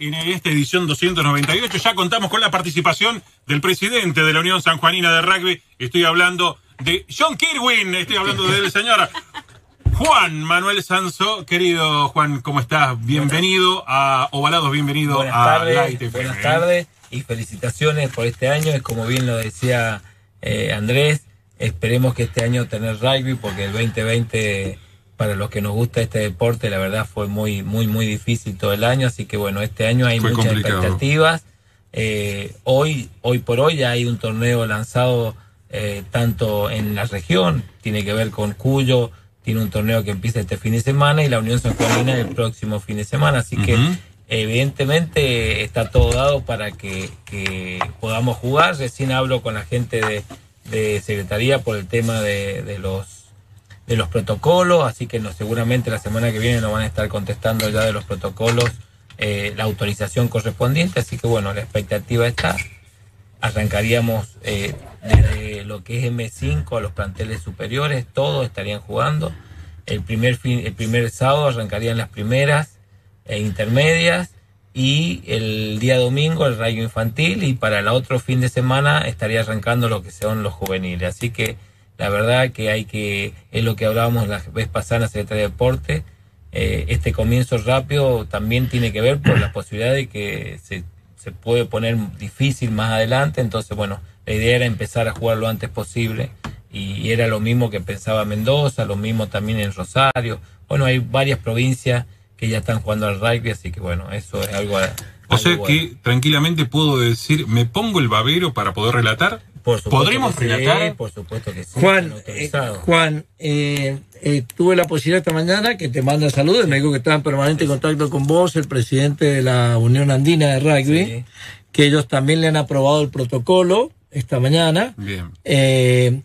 En esta edición 298 ya contamos con la participación del presidente de la Unión Sanjuanina de Rugby. Estoy hablando de John Kirwin, estoy hablando del señor Juan Manuel Sanso. Querido Juan, ¿cómo estás? Bienvenido a Ovalados, bienvenido buenas a tardes, Light FM. Buenas tardes y felicitaciones por este año. Es como bien lo decía eh, Andrés, esperemos que este año tener rugby porque el 2020 para los que nos gusta este deporte, la verdad fue muy, muy, muy difícil todo el año, así que bueno, este año hay Fue muchas complicado. expectativas. Eh, hoy, hoy por hoy ya hay un torneo lanzado eh, tanto en la región, tiene que ver con Cuyo, tiene un torneo que empieza este fin de semana y la Unión San Juanina el próximo fin de semana, así que evidentemente está todo dado para que, que podamos jugar. Recién hablo con la gente de, de Secretaría por el tema de, de los de los protocolos, así que no, seguramente la semana que viene nos van a estar contestando ya de los protocolos eh, la autorización correspondiente, así que bueno, la expectativa está. Arrancaríamos eh, desde lo que es M5 a los planteles superiores, todos estarían jugando. El primer, fin, el primer sábado arrancarían las primeras e intermedias y el día domingo el rayo infantil y para el otro fin de semana estaría arrancando lo que son los juveniles. Así que la verdad que hay que, es lo que hablábamos la vez pasada en la Secretaría de Deporte, eh, este comienzo rápido también tiene que ver por la posibilidad de que se, se puede poner difícil más adelante, entonces bueno, la idea era empezar a jugar lo antes posible y era lo mismo que pensaba Mendoza, lo mismo también en Rosario, bueno, hay varias provincias que ya están jugando al rugby, así que bueno, eso es algo... O algo sea bueno. que tranquilamente puedo decir, me pongo el babero para poder relatar. Por supuesto ¿Podremos que sí, relatar? por supuesto que sí. Juan, eh. Juan eh, eh, tuve la posibilidad esta mañana que te manda saludos, me dijo que estaba en permanente contacto con vos, el presidente de la Unión Andina de Rugby, Sí. que ellos también le han aprobado el protocolo esta mañana. Bien. Eh,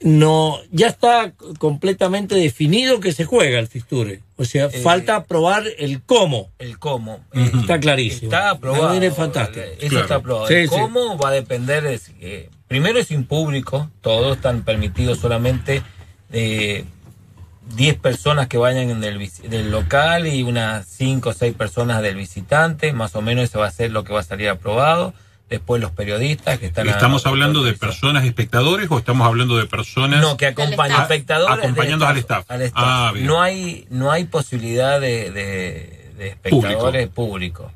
no, ya está completamente definido que se juega el fixture. O sea, Eh, falta aprobar el cómo. El cómo. Está clarísimo. Está aprobado. También es fantástico. Eso Claro. está aprobado. Sí, El sí. ¿Cómo va a depender? de si- eh, primero es sin público, todos están permitidos solamente eh, 10 personas que vayan en el, del local y unas 5 o 6 personas del visitante, más o menos eso va a ser lo que va a salir aprobado. Después los periodistas que están... a- ¿Estamos hablando de personas espectadores o estamos hablando de personas? No, que acompañan espectadores. Acompañando al staff. al staff. Ah, bien. no hay no hay posibilidad de, de- de espectadores públicos.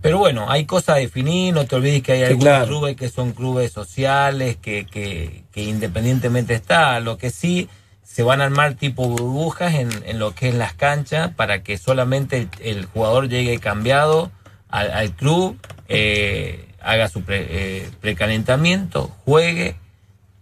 Pero bueno, hay cosas a definir, no te olvides que hay algunos claro. clubes que son clubes sociales, que, que, que independientemente está, lo que sí se van a armar tipo burbujas en, en lo que es las canchas para que solamente el, el jugador llegue cambiado al, al club, eh, haga su pre- eh, precalentamiento, juegue,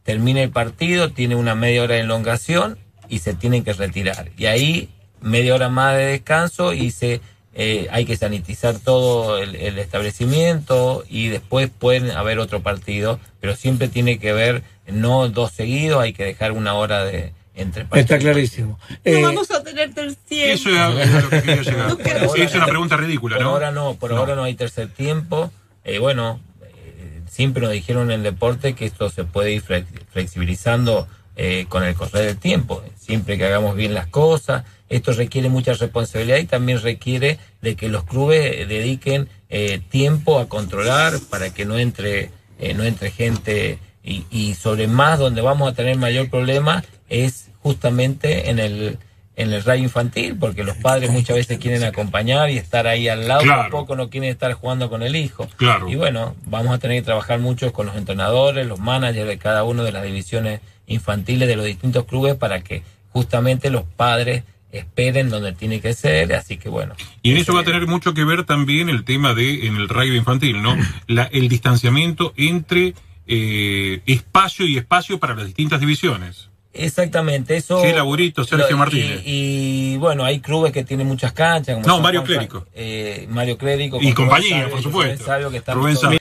termina el partido, tiene una media hora de elongación y se tienen que retirar. Y ahí media hora más de descanso y se eh, hay que sanitizar todo el, el establecimiento y después pueden haber otro partido, pero siempre tiene que ver no dos seguidos, hay que dejar una hora de entre partidos. Está clarísimo. No Eh, vamos a tener tercer Eso es lo que quería llegar. Por ahora- Es una pregunta ridícula, Por ¿no? ahora no, por No. ahora no hay tercer tiempo. Eh, bueno, eh, siempre nos dijeron en el deporte que esto se puede ir flex- flexibilizando eh, con el correr del tiempo, siempre que hagamos bien las cosas. Esto requiere mucha responsabilidad y también requiere de que los clubes dediquen eh, tiempo a controlar para que no entre, eh, no entre gente y, y sobre más donde vamos a tener mayor problema es justamente en el en el rayo infantil, porque los padres muchas veces quieren acompañar y estar ahí al lado, Claro. tampoco no quieren estar jugando con el hijo. Claro. Y bueno, vamos a tener que trabajar mucho con los entrenadores, los managers de cada una de las divisiones infantiles de los distintos clubes para que justamente los padres esperen donde tiene que ser, así que bueno. Y en eso va a tener mucho que ver también el tema de en el rugby infantil, ¿no? La, el distanciamiento entre eh, espacio y espacio para las distintas divisiones. Exactamente, eso. Qué laburito, Sergio Lo- Martínez. Y, bueno, hay clubes que tienen muchas canchas. Como No, Mario Juan, Clérico. eh, Mario Clérico. Y compañía, Sabio, por Rubén supuesto. Sabio, que están Rubén todos- Sabio.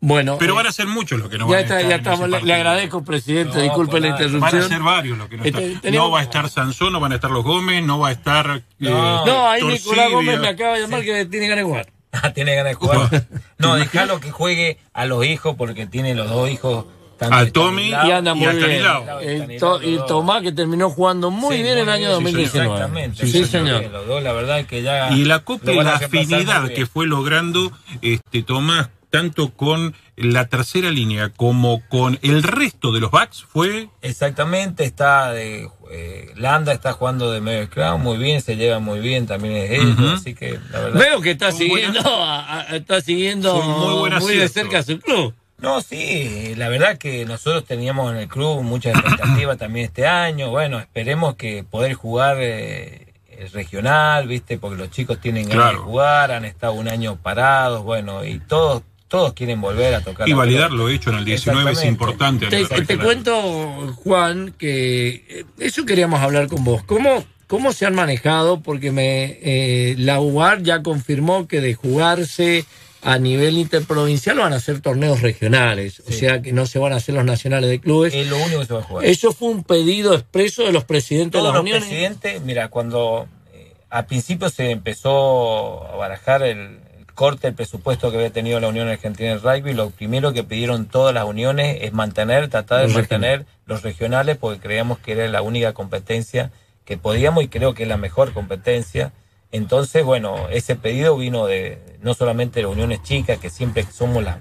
Bueno, Pero eh, van a ser muchos los que no ya van a estar ya en ese estamos. Le, agradezco, presidente. No, disculpe la interrupción. Van a ser varios los que no Este, están. No va a estar Sansón, no van a estar los Gómez, no va a estar. eh, No. No, ahí Torcibia. Nicolás Gómez me acaba de llamar que tiene ganas de jugar. Ah, tiene ganas de jugar. No, dejalo que juegue a los hijos porque tiene los dos hijos A Tommy Y anda muy a bien. El to- y Tomás que terminó jugando muy Sí, bien el año bien, 2019. Exactamente. Sí, señor. Los dos, la verdad que ya. Y el acopio lo y la afinidad muy que fue logrando este Tomás, tanto con la tercera línea como con el resto de los backs, fue Exactamente, está de, eh, Landa está jugando de medio scrum muy bien, se lleva muy bien también es ellos, Ujú. así que la verdad. Veo que está siguiendo, a- a- está siguiendo muy buen de cerca a su club. No, sí, la verdad que nosotros teníamos en el club muchas expectativas también este año. Bueno, esperemos que poder jugar eh, el regional, ¿viste? Porque los chicos tienen ganas Claro. de jugar, han estado un año parados, bueno, y todos todos quieren volver a tocar. y validar lo hecho en el 19 es importante. a Te, te cuento, Juan, que eh, eso queríamos hablar con vos. ¿Cómo, cómo se han manejado? Porque me eh, la UAR ya confirmó que de jugarse a nivel interprovincial van a hacer torneos regionales, o sea que no se van a hacer los nacionales de clubes. Es lo único que se va a jugar. Eso fue un pedido expreso de los presidentes Todos de las los uniones. presidentes, mira, cuando eh, al principio se empezó a barajar el corte del presupuesto que había tenido la Unión Argentina de Rugby, lo primero que pidieron todas las uniones es mantener, tratar de mantener los regionales porque creíamos que era la única competencia que podíamos y creo que es la mejor competencia. Entonces, bueno, ese pedido vino de no solamente de las uniones chicas, que siempre somos las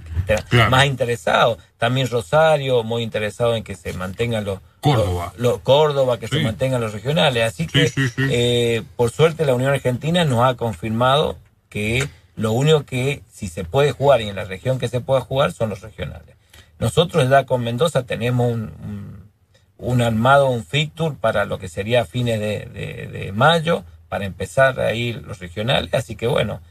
Claro. más interesados, también Rosario, muy interesado en que se mantengan los, Córdoba. los- los- Córdoba, que Sí. se mantengan los regionales. Así Sí, que, sí. eh, por suerte, la Unión Argentina nos ha confirmado que lo único que si se puede jugar y en la región que se pueda jugar son los regionales. Nosotros ya con Mendoza tenemos un, un, un armado, un fixture para lo que sería a fines de, de- de mayo, para empezar ahí los regionales. Así que bueno,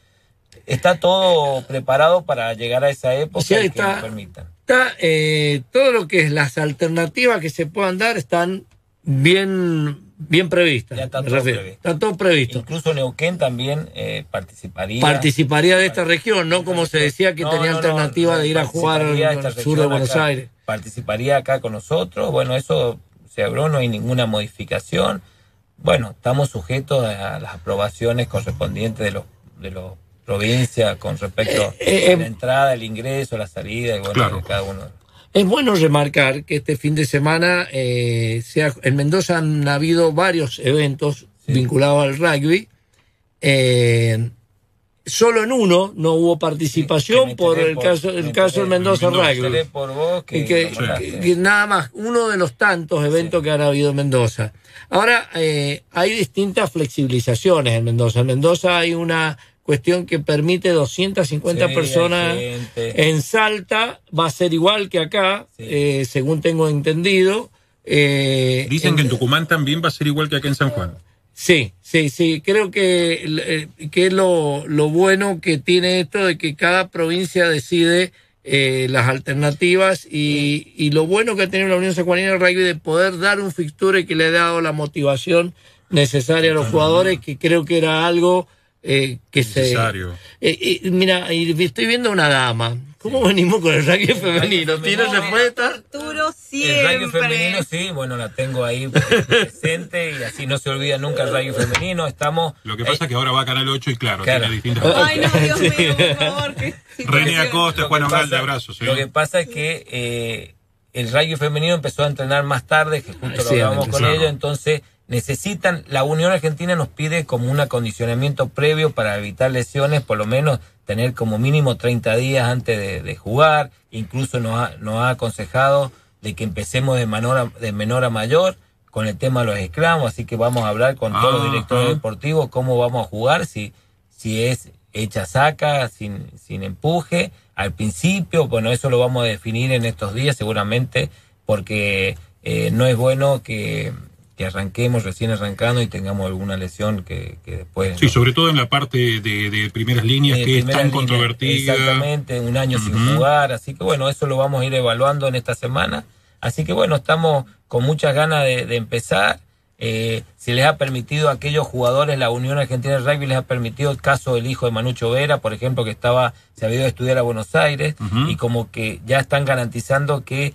está todo preparado para llegar a esa época O sea, y que está- nos permitan. Está, eh, todo lo que es las alternativas que se puedan dar están bien, bien previstas. Ya está todo previsto. Está todo previsto. Incluso Neuquén también eh, participaría. Participaría de esta región, no como se decía que No, tenía no, alternativa no, de ir a jugar participaría al sur de Buenos acá. Aires. Participaría acá con nosotros. Bueno, eso se abrió, no hay ninguna modificación. Bueno, estamos sujetos a las aprobaciones correspondientes de los de los provincias con respecto Eh, eh, a la entrada, el ingreso, la salida y bueno, Claro. de cada uno. Es bueno remarcar que este fin de semana eh, sea, en Mendoza han habido varios eventos Sí. vinculados al rugby. Eh, solo en uno no hubo participación por el por- caso, el caso del Mendoza Mendoza. Me Rugby. por vos que nada más, uno de los tantos eventos que han habido en Mendoza. Ahora, eh, hay distintas flexibilizaciones en Mendoza. En Mendoza hay una cuestión que permite 250 Sí, personas. En Salta va a ser igual que acá, Sí. eh, según tengo entendido. Eh, Dicen en- que en Tucumán también va a ser igual que acá en San Juan. Sí, sí, sí. Creo que, eh, que es lo, lo bueno que tiene esto de que cada provincia decide eh, las alternativas y, y lo bueno que ha tenido la Unión Sanjuanina de Rugby de poder dar un fixture que le ha dado la motivación necesaria a los jugadores, que creo que era algo eh, que Necesario. se... Eh, eh, mira, y estoy viendo una dama. ¿Cómo venimos con el rugby femenino? ¿Tiene respuesta? Arturo El siempre. rayo femenino, sí, bueno, la tengo ahí presente y así no se olvida nunca el rayo femenino. Estamos. Lo que pasa es que ahora va a Canal 8 y claro, Claro. tiene distintas... Ay, no, Dios Sí. mío, por favor. René. Acosta, Lo Juan que Ogalde, pasa- abrazos. ¿eh? Lo que pasa es que eh, el rayo femenino empezó a entrenar más tarde, que justo lo Sí, hablábamos con claro. ellos, entonces necesitan, la Unión Argentina nos pide como un acondicionamiento previo para evitar lesiones, por lo menos tener como mínimo 30 días antes de, de jugar, incluso nos ha, nos ha aconsejado de que empecemos de menor a, de menor a mayor con el tema de los esclamos, así que vamos a hablar con todos los directores deportivos cómo vamos a jugar, si, si es hecha saca, sin, sin empuje, al principio, bueno, eso lo vamos a definir en estos días seguramente, porque eh, no es bueno que, que arranquemos recién arrancando y tengamos alguna lesión que, que después... Sí, ¿no? sobre todo en la parte de, de primeras líneas que es tan controvertida. Exactamente, un año sin jugar, así que bueno, eso lo vamos a ir evaluando en esta semana. Así que bueno, estamos con muchas ganas de, de empezar. Eh, se les ha permitido a aquellos jugadores, la Unión Argentina de Rugby les ha permitido el caso del hijo de Manucho Vera, por ejemplo, que estaba, se había ido a estudiar a Buenos Aires y como que ya están garantizando que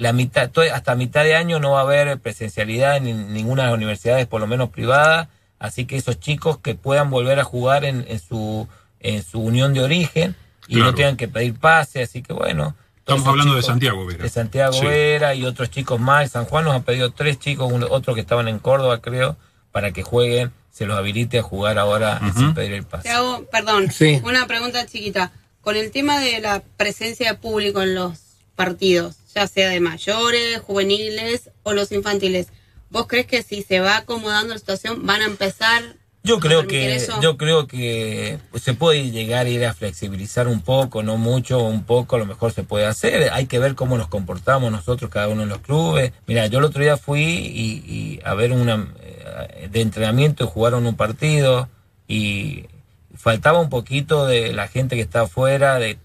la mitad, hasta mitad de año no va a haber presencialidad en nin- ninguna de las universidades, por lo menos privadas, así que esos chicos que puedan volver a jugar en, en su en su unión de origen y Claro. no tengan que pedir pase, así que bueno, Estamos hablando de Santiago Vera. De Santiago Sí. Vera y otros chicos más. San Juan nos ha pedido tres chicos, uno- otros que estaban en Córdoba, creo, para que jueguen, se los habilite a jugar ahora sin pedir el pase. Te hago, perdón, Sí. una pregunta chiquita. Con el tema de la presencia de público en los partidos, ya sea de mayores, juveniles o los infantiles, ¿vos crees que si se va acomodando la situación van a empezar Yo creo que eso? yo creo que se puede llegar a ir a flexibilizar un poco, no mucho, un poco, a lo mejor se puede hacer. Hay que ver cómo nos comportamos nosotros cada uno en los clubes. Mira, yo el otro día fui y, y a ver una eh, de entrenamiento y jugaron un partido y faltaba un poquito de la gente que está afuera de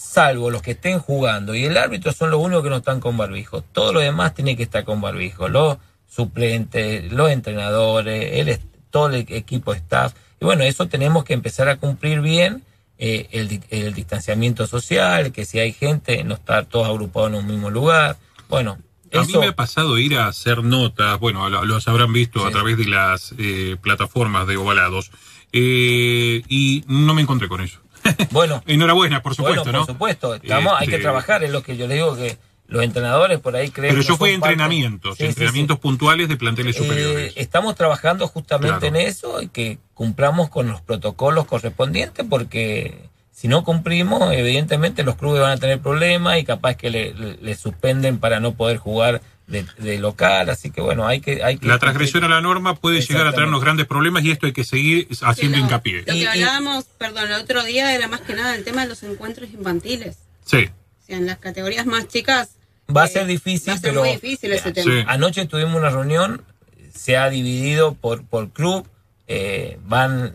salvo los que estén jugando y el árbitro son los únicos que no están con barbijo. Todo lo demás tiene que estar con barbijo. Los suplentes, los entrenadores, el, todo el equipo staff. Y bueno, eso tenemos que empezar a cumplir bien. eh, el, el distanciamiento social, que si hay gente, no estar todos agrupados en un mismo lugar. Bueno, A mí me ha pasado ir a hacer notas, bueno, lo- los habrán visto a través de las eh, plataformas de ovalados, eh, y no me encontré con eso. bueno, Enhorabuena, por supuesto, bueno, por ¿no? supuesto, estamos, hay que Este, trabajar, es lo que yo le digo que los entrenadores por ahí creen Pero yo no fui entrenamientos, Sí, sí, sí. entrenamientos puntuales de planteles Eh, superiores. estamos trabajando justamente Claro. en eso y que cumplamos con los protocolos correspondientes porque si no cumplimos, evidentemente los clubes van a tener problemas y capaz que le, le- le suspenden para no poder jugar de, de local, así que bueno, hay que... Hay que La transgresión a la norma puede llegar a traernos grandes problemas y esto hay que seguir haciendo Sí, lo- hincapié. Lo que hablábamos, perdón, el otro día era más que nada el tema de los encuentros infantiles. Sí, O sea, en las categorías más chicas. Va a eh, ser difícil, va a ser pero muy difícil ese Sí. tema. Anoche tuvimos una reunión, se ha dividido por, por club, eh, van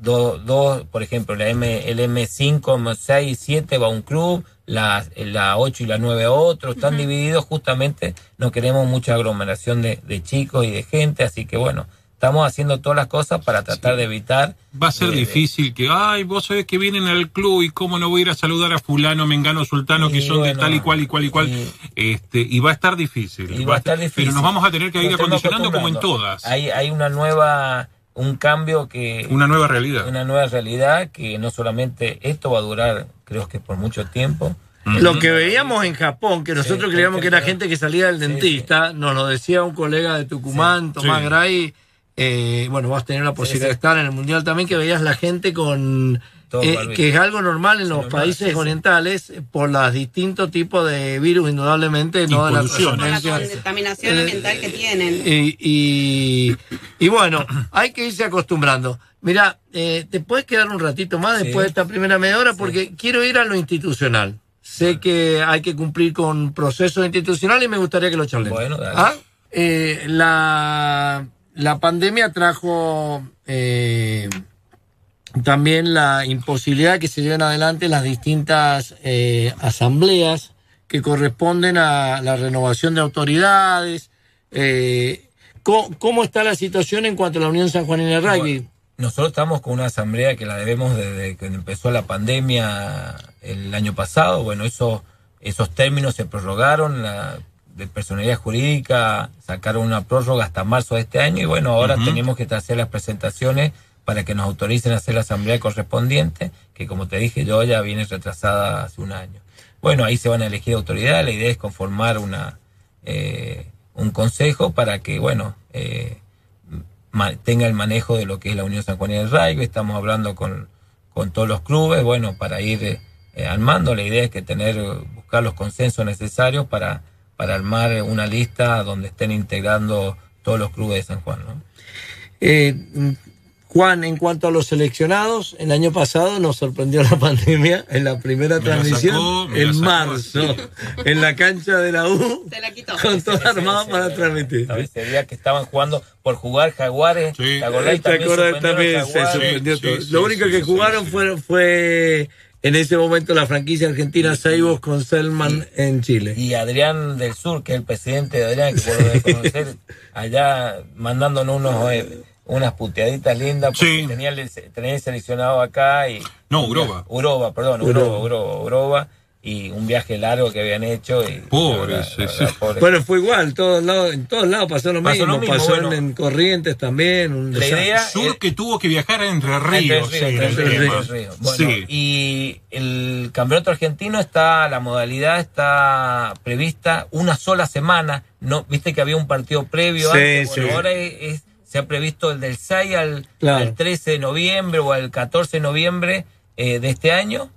dos, dos, por ejemplo, la M, el M5, M6 y 7 va a un club, la, la 8 y la 9 a otro, están divididos justamente, no queremos mucha aglomeración de, de chicos y de gente, así que bueno, estamos haciendo todas las cosas para tratar de evitar... va a ser eh, de- difícil que, ay, vos sabés que vienen al club y cómo no voy a ir a saludar a fulano, mengano, sultano, que son de tal y cual y cual y cual. y- este Y va a estar difícil. Y va a estar difícil. Pero nos vamos a tener que ir Nos acondicionando como en todas. Hay, hay una nueva, un cambio que... Una nueva realidad. una nueva realidad que no solamente esto va a durar, creo que por mucho tiempo. Lo que veíamos en Japón, que nosotros Sí, creíamos que era gente que salía del Sí, dentista, nos lo decía un colega de Tucumán, Tomás Sí. Gray. eh, bueno, vas a tener la posibilidad sí. de estar en el Mundial también, que veías la gente con... Todo eh, que es algo normal en los normal, países sí, sí. orientales eh, por los distintos tipos de virus, indudablemente, no de la la contaminación Eh, ambiental que tienen. Y, y, y bueno, hay que irse acostumbrando. Mira, eh, te puedes quedar un ratito más Sí. después de esta primera media hora porque quiero ir a lo institucional. Sé que hay que cumplir con procesos institucionales y me gustaría que lo charlemos. Bueno, dale. ¿Ah? Eh, la, la pandemia trajo eh, también la imposibilidad de que se lleven adelante las distintas eh, asambleas que corresponden a la renovación de autoridades. Eh, ¿cómo, cómo está la situación en cuanto a la Unión San Juanina de Rugby? Nosotros estamos con una asamblea que la debemos desde que empezó la pandemia el año pasado. Bueno, eso, esos términos se prorrogaron. La, de personalidad jurídica sacaron una prórroga hasta marzo de este año y bueno, ahora tenemos que hacer las presentaciones para que nos autoricen a hacer la asamblea correspondiente, que como te dije yo ya viene retrasada hace un año. Bueno, ahí se van a elegir autoridades, la idea es conformar una eh, un consejo para que, bueno, eh, tenga el manejo de lo que es la Unión San Juanina del Rugby, estamos hablando con, con todos los clubes, bueno, para ir eh, eh, armando, la idea es que tener, eh, buscar los consensos necesarios para, para armar una lista donde estén integrando todos los clubes de San Juan, ¿no? Juan, en cuanto a los seleccionados, el año pasado nos sorprendió la pandemia en la primera Me la transmisión sacó, en sacó marzo, en la cancha de la U, Se la quitó. con todo Ese- armado ese- para transmitir. Ese día que estaban jugando por jugar Jaguares, Sí. ¿te acordás? ¿Te También También se suspendió Sí, todo. sí, Lo único sí, que sí, jugaron sí. Fue, fue en ese momento la franquicia argentina Seibos con Selman en Chile. y Adrián del Sur, que es el presidente de Adrián, que debes conocer, allá mandándonos unos, eh, unas puteaditas lindas, porque Sí. tenía, el- tenía el seleccionado acá y... No, Uroba. Uroba, perdón, Uroba. Uroba, Uroba, y un viaje largo que habían hecho. Y, Pobre, la sí, sí. la. Bueno, fue igual, todos lados, en todos lados pasó lo Pasó mismo. lo mismo, pasó en- bueno. en Corrientes también. Un La idea- Sur que tuvo que viajar a Entre Entre Ríos. Sí, Entre Ríos, tema. Entre Ríos. Bueno, Sí. y el campeonato argentino está, la modalidad está prevista una sola semana. No, viste que había un partido previo Sí, antes. Bueno, sí. ahora es- es- se ha previsto el del 6 al, Claro. al 13 de noviembre o al 14 de noviembre eh, de este año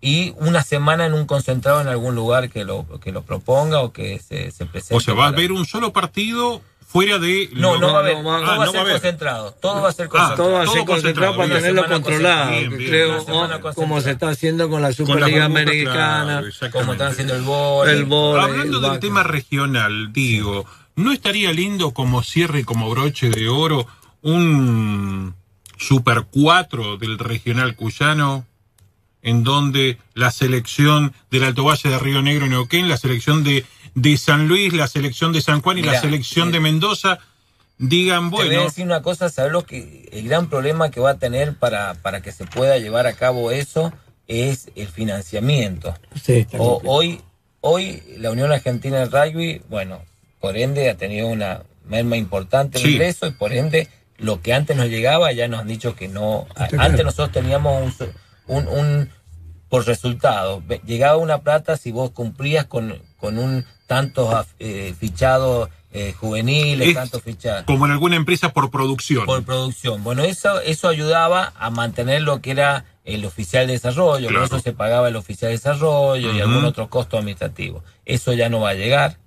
y una semana en un concentrado en algún lugar que lo, que lo proponga o que se, se presente. O sea, va a haber un solo partido fuera de. No, no va a haber, no todo va- va ah, a ser concentrado. Todo va a ser Ah, concentrado. todo va a ser concentrado para tenerlo controlado. creo, oh, como se está haciendo con la Superliga Americana. como están haciendo el bol. Hablando el del tema regional, digo, ¿no estaría lindo como cierre y como broche de oro un Super 4 del regional cuyano? En donde la selección del Alto Valle de Río Negro y Neuquén, la selección de, de San Luis, la selección de San Juan y la selección eh, de Mendoza digan, Te voy a bueno, decir una cosa, ¿sabes lo que el gran problema que va a tener para, para que se pueda llevar a cabo eso es el financiamiento? Sí, está O- hoy, hoy la Unión Argentina de Rugby, bueno, por ende ha tenido una merma importante de Sí. ingreso y por ende lo que antes nos llegaba ya nos han dicho que no. Está Antes claro. nosotros teníamos un, un, un- por resultado, llegaba una plata si vos cumplías con, con un tantos eh, fichados eh, juveniles, Es tantos fichados como en alguna empresa por producción. por producción. Bueno, eso, eso ayudaba a mantener lo que era el oficial de desarrollo, Claro. por eso se pagaba el oficial de desarrollo y algún otro costo administrativo. Eso ya no va a llegar,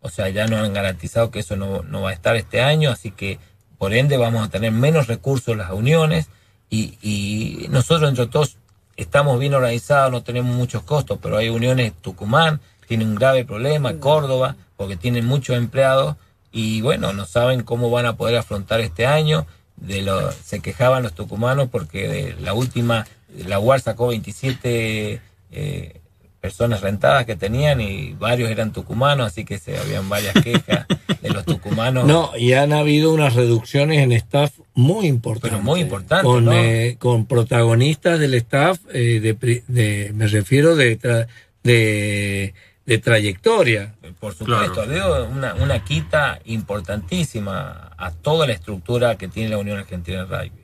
o sea, ya nos han garantizado que eso no, no va a estar este año, así que por ende vamos a tener menos recursos en las uniones y, y nosotros entre todos estamos bien organizados, no tenemos muchos costos, pero hay uniones, Tucumán tiene un grave problema, Córdoba, porque tienen muchos empleados y bueno, no saben cómo van a poder afrontar este año. De lo, se quejaban los tucumanos porque de la última, la UAR sacó 27 eh, personas rentadas que tenían y varios eran tucumanos, así que se habían varias quejas de los tucumanos. No, y han habido unas reducciones en staff muy importantes. Pero muy importantes, Con, ¿no? eh, con protagonistas del staff, eh, de, pri- de- me refiero de, tra- de, de trayectoria. Por supuesto, Claro. ha habido una, una quita importantísima a toda la estructura que tiene la Unión Argentina de Rugby.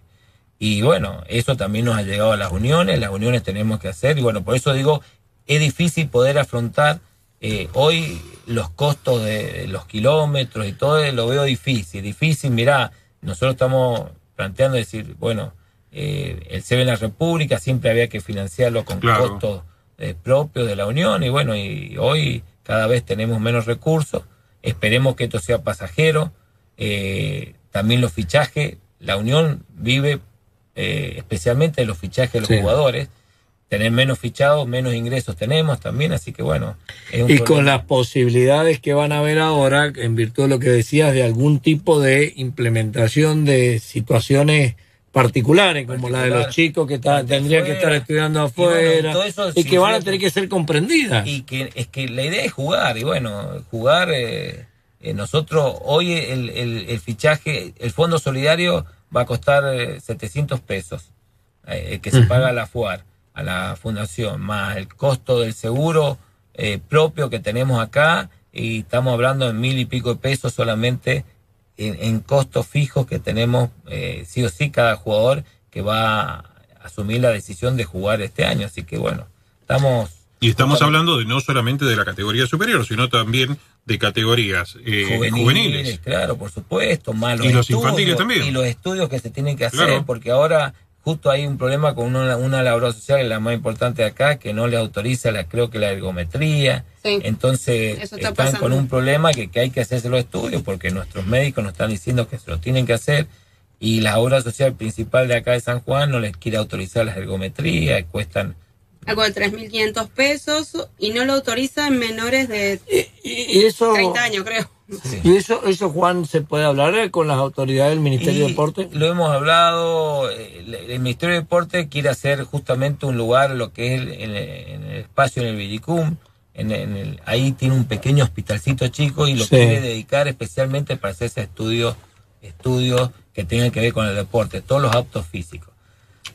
Y bueno, eso también nos ha llegado a las uniones, las uniones tenemos que hacer, y bueno, por eso digo, es difícil poder afrontar eh, hoy los costos de los kilómetros y todo, eh, lo veo difícil, difícil, mirá, nosotros estamos planteando decir, bueno, eh, el CB en la República siempre había que financiarlo con Claro. costos eh, propios de la Unión, y bueno, y hoy cada vez tenemos menos recursos, esperemos que esto sea pasajero, eh, también los fichajes, la Unión vive eh, especialmente de los fichajes de los Sí. jugadores, tener menos fichados, menos ingresos tenemos también, así que bueno. es un Y con las posibilidades que van a haber ahora, en virtud de lo que decías, de algún tipo de implementación de situaciones particulares, como la de los chicos que está- tendrían que estar afuera. estudiando Y afuera bueno, todo eso y que van a tener que ser comprendidas. Y que es que la idea es jugar, y bueno, jugar, eh, eh, nosotros hoy el, el, el fichaje, el Fondo Solidario va a costar eh, 700 pesos, eh, que se paga a la FUAR, a la fundación, más el costo del seguro eh, propio que tenemos acá, y estamos hablando de mil y pico de pesos solamente en, en costos fijos que tenemos, eh, sí o sí, cada jugador que va a asumir la decisión de jugar este año. Así que bueno, estamos... Y estamos hablando de no solamente de la categoría superior, sino también de categorías eh, juveniles, juveniles. claro, por supuesto, más los Y los estudios, infantiles también. Y los estudios que se tienen que hacer, Claro. porque ahora justo hay un problema con una, una labor social, la más importante de acá, que no le autoriza, la, creo que la ergometría. Sí. Entonces está están pasando. con un problema que, que hay que hacerse los estudios, porque nuestros médicos nos están diciendo que se los tienen que hacer. Y la obra social principal de acá de San Juan no les quiere autorizar las ergometrías, cuestan Algo de 3.500 pesos y no lo autoriza en menores de Y, y eso, 30 años, creo. Sí. y eso, eso, Juan, se puede hablar eh, con las autoridades del Ministerio de Deporte. Lo hemos hablado, eh, el, el Ministerio de Deporte quiere hacer justamente un lugar, lo que es el, en el- en el espacio en el Villicum, en, en el, ahí tiene un pequeño hospitalcito chico y lo Sí. quiere dedicar especialmente para hacerse estudios, estudios que tengan que ver con el deporte, todos los aptos físicos.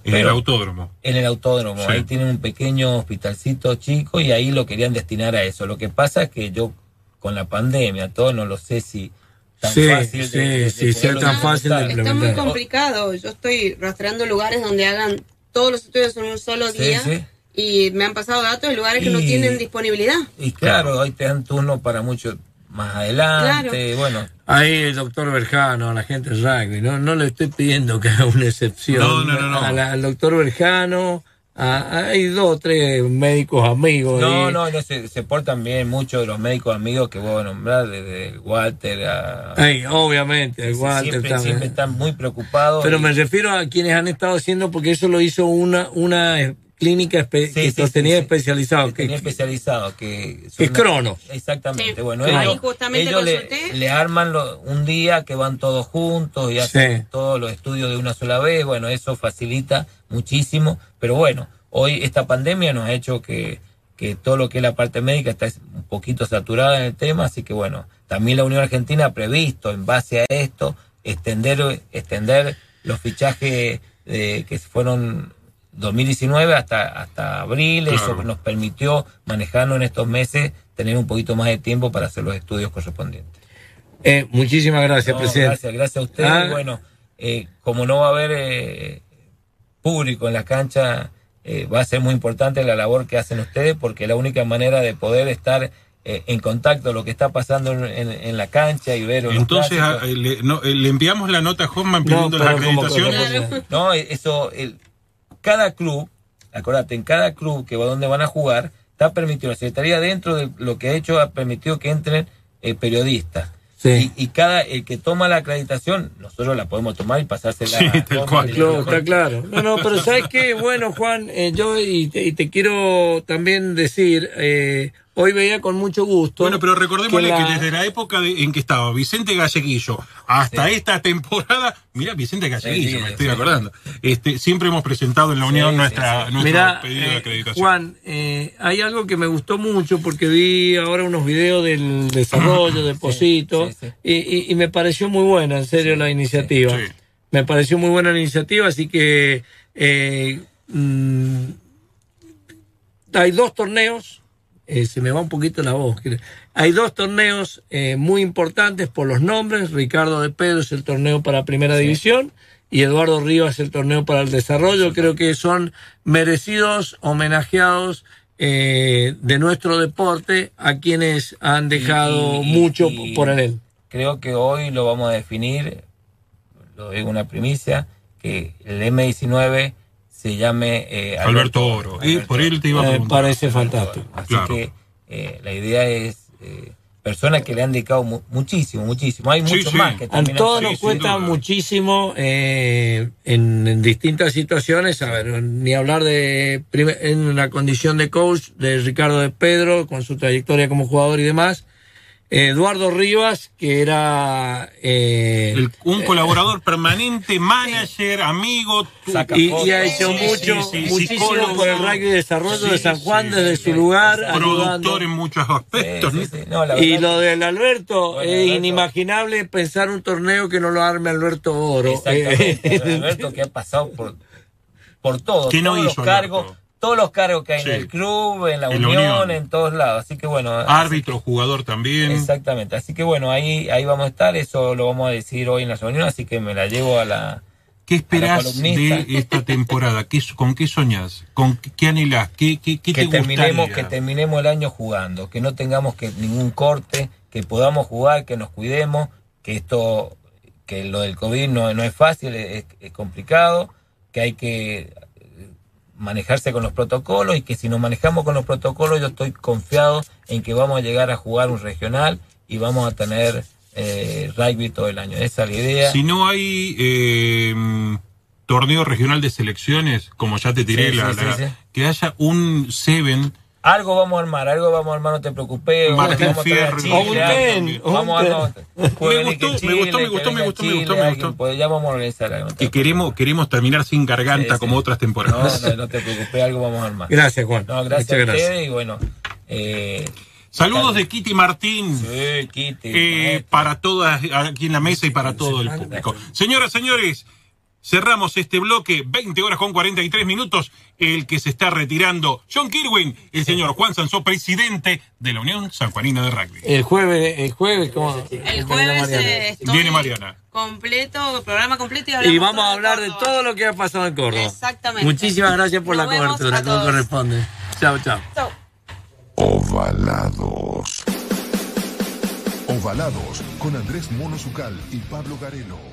En el autódromo. en el autódromo. Sí. Ahí tienen un pequeño hospitalcito chico y ahí lo querían destinar a eso. Lo que pasa es que yo, con la pandemia, todo no lo sé si tan Sí, fácil sí, de, de- de sí, sea tan fácil de. Está muy complicado. Yo estoy rastreando lugares donde hagan todos los estudios en un solo Sí, día sí. y me han pasado datos de lugares que no tienen disponibilidad. Y claro, hoy te dan turno para mucho más adelante. Bueno, Ahí el doctor Berjano, a la gente del rugby, no, no le estoy pidiendo que haga una excepción. No, no, no, no. A la- al doctor Berjano, a- hay dos o tres médicos amigos. no, ahí. no, no se, se portan bien muchos de los médicos amigos que voy a nombrar, desde Walter a. Ay, obviamente, Walter siempre, también. siempre están muy preocupados. Pero y- me refiero a quienes han estado haciendo, porque eso lo hizo una, una clínica espe- Sí, que sí, tenía sí. especializado. que tenía especializado que que Cronos. exactamente Sí. bueno Ahí ellos, justamente ellos le, le arman lo- un día que van todos juntos y hacen Sí. todos los estudios de una sola vez bueno eso facilita muchísimo pero bueno hoy esta pandemia nos ha hecho que que todo lo que es la parte médica está un poquito saturada en el tema así que bueno también la Unión Argentina ha previsto en base a esto extender extender los fichajes eh, que fueron 2019 hasta, hasta abril, Claro. eso nos permitió manejarnos en estos meses, tener un poquito más de tiempo para hacer los estudios correspondientes. Eh, muchísimas gracias, No, presidente. gracias, gracias a ustedes. Ah. Bueno, eh, como no va a haber eh, público en la cancha, eh, va a ser muy importante la labor que hacen ustedes porque la única manera de poder estar eh, en contacto con lo que está pasando en, la cancha y ver Entonces, a- eh, le, no, le enviamos la nota a Hoffman pidiendo No, la pero como- acreditación. como- No, eso, el, cada club, acuérdate, en cada club que va donde van a jugar, está permitido, la Secretaría dentro de lo que ha hecho ha permitido que entren eh, periodistas. Sí. Y, y cada, el que toma la acreditación, nosotros la podemos tomar y pasársela Sí, a tal Juan cual. Claro, está claro. No, no, pero ¿sabes qué? Bueno, Juan, eh, yo y te, y te quiero también decir, eh, hoy veía con mucho gusto. Bueno, pero recordémosle que, la- desde la época de- en que estaba Vicente Galleguillo hasta esta temporada, mira, Vicente Galleguillo, Sí, sí, me estoy acordando. Este, siempre hemos presentado en la Unión nuestra, nuestro Mira, pedido de eh, acreditación. Juan, eh, hay algo que me gustó mucho porque vi ahora unos videos del desarrollo de Posito sí, sí. Y, y- y me pareció muy buena, en serio, la iniciativa. Me pareció muy buena la iniciativa, así que eh, mm, hay dos torneos, eh, se me va un poquito la voz, hay dos torneos eh, muy importantes por los nombres, Ricardo de Pedro es el torneo para Primera División y Eduardo Rivas el torneo para el desarrollo, creo que son merecidos homenajeados eh, de nuestro deporte a quienes han dejado Y- y- mucho y- por él. Creo que hoy lo vamos a definir, lo digo una primicia, que el M19 se llame eh, Alberto Oro. Y por él te iba a Me preguntar. parece fantástico. Así Claro. que eh, la idea es eh, personas que le han dedicado mu- muchísimo, muchísimo. Hay Sí, muchos sí. más que A también todos han- nos sí, cuesta muchísimo eh, en, en distintas situaciones, a ver, ni hablar de en la condición de coach de Ricardo de Pedro, con su trayectoria como jugador y demás. Eduardo Rivas, que era... eh, El- un colaborador permanente, manager, amigo. y, y ha hecho Sí, sí, mucho, sí, muchísimo psicólogo. por el rugby de desarrollo Sí, de San Juan sí, desde sí, su sí. lugar, productor ayudando. en muchos aspectos. sí, ¿no? No, Y lo del Alberto, Bueno, es Alberto. inimaginable pensar un torneo que no lo arme Alberto Oro. Exactamente. Eh, Alberto que ha pasado por, por todo, ¿Qué no todos los hizo cargos, Alberto? Todos los cargos que hay Sí. en el club, en la, En la unión, en todos lados. Así que bueno, Árbitro, jugador también. exactamente. Así que bueno, ahí, ahí vamos a estar, eso lo vamos a decir hoy en la reunión, así que me la llevo a la... ¿Qué esperás de esta temporada? ¿Qué, ¿Con qué soñás? ¿Con qué, anhelás? ¿Qué, qué, qué que te terminemos gustaría? que terminemos el año jugando que no tengamos que ningún corte que podamos jugar que nos cuidemos que esto que lo del covid no, no es fácil es, es complicado que hay que manejarse con los protocolos y que si nos manejamos con los protocolos yo estoy confiado en que vamos a llegar a jugar un regional y vamos a tener eh, rugby todo el año esa es la idea Si no hay eh, torneo regional de selecciones, como ya te tiré, Sí, la, sí, sí, la- sí. que haya un Seven. Algo vamos a armar, algo vamos a armar, no te preocupes. Martín Fierro, Chile, Vamos un a puede Me gustó, me gustó, me gustó, me gustó, me Chile, gustó, me gustó. pues ya vamos a organizar algo. no Que queremos, queremos terminar sin garganta Sí, como sí. otras temporadas. No, no, no te preocupes, algo vamos a armar. Gracias, Juan. No, gracias Muchas a gracias. ustedes y bueno. Eh, Saludos de Kitty Martín. sí, Kitty, eh, para todas aquí en la mesa y para todo el público. Señoras, señores, Cerramos este bloque, 20 horas con 43 minutos. El que se está retirando, John Kirwin, el señor Juan Sansó, presidente de la Unión Sanjuanina de Rugby. El jueves, el jueves, ¿cómo? El jueves eh, estoy Viene Mariana. completo, programa completo y, hablamos Y vamos a hablar de todo lo que ha pasado en Córdoba. Exactamente. Muchísimas gracias por Nos la cobertura, como corresponde. Chao, chao. Chau. Ovalados. Ovalados con Andrés Mono Zucal y Pablo Garelo.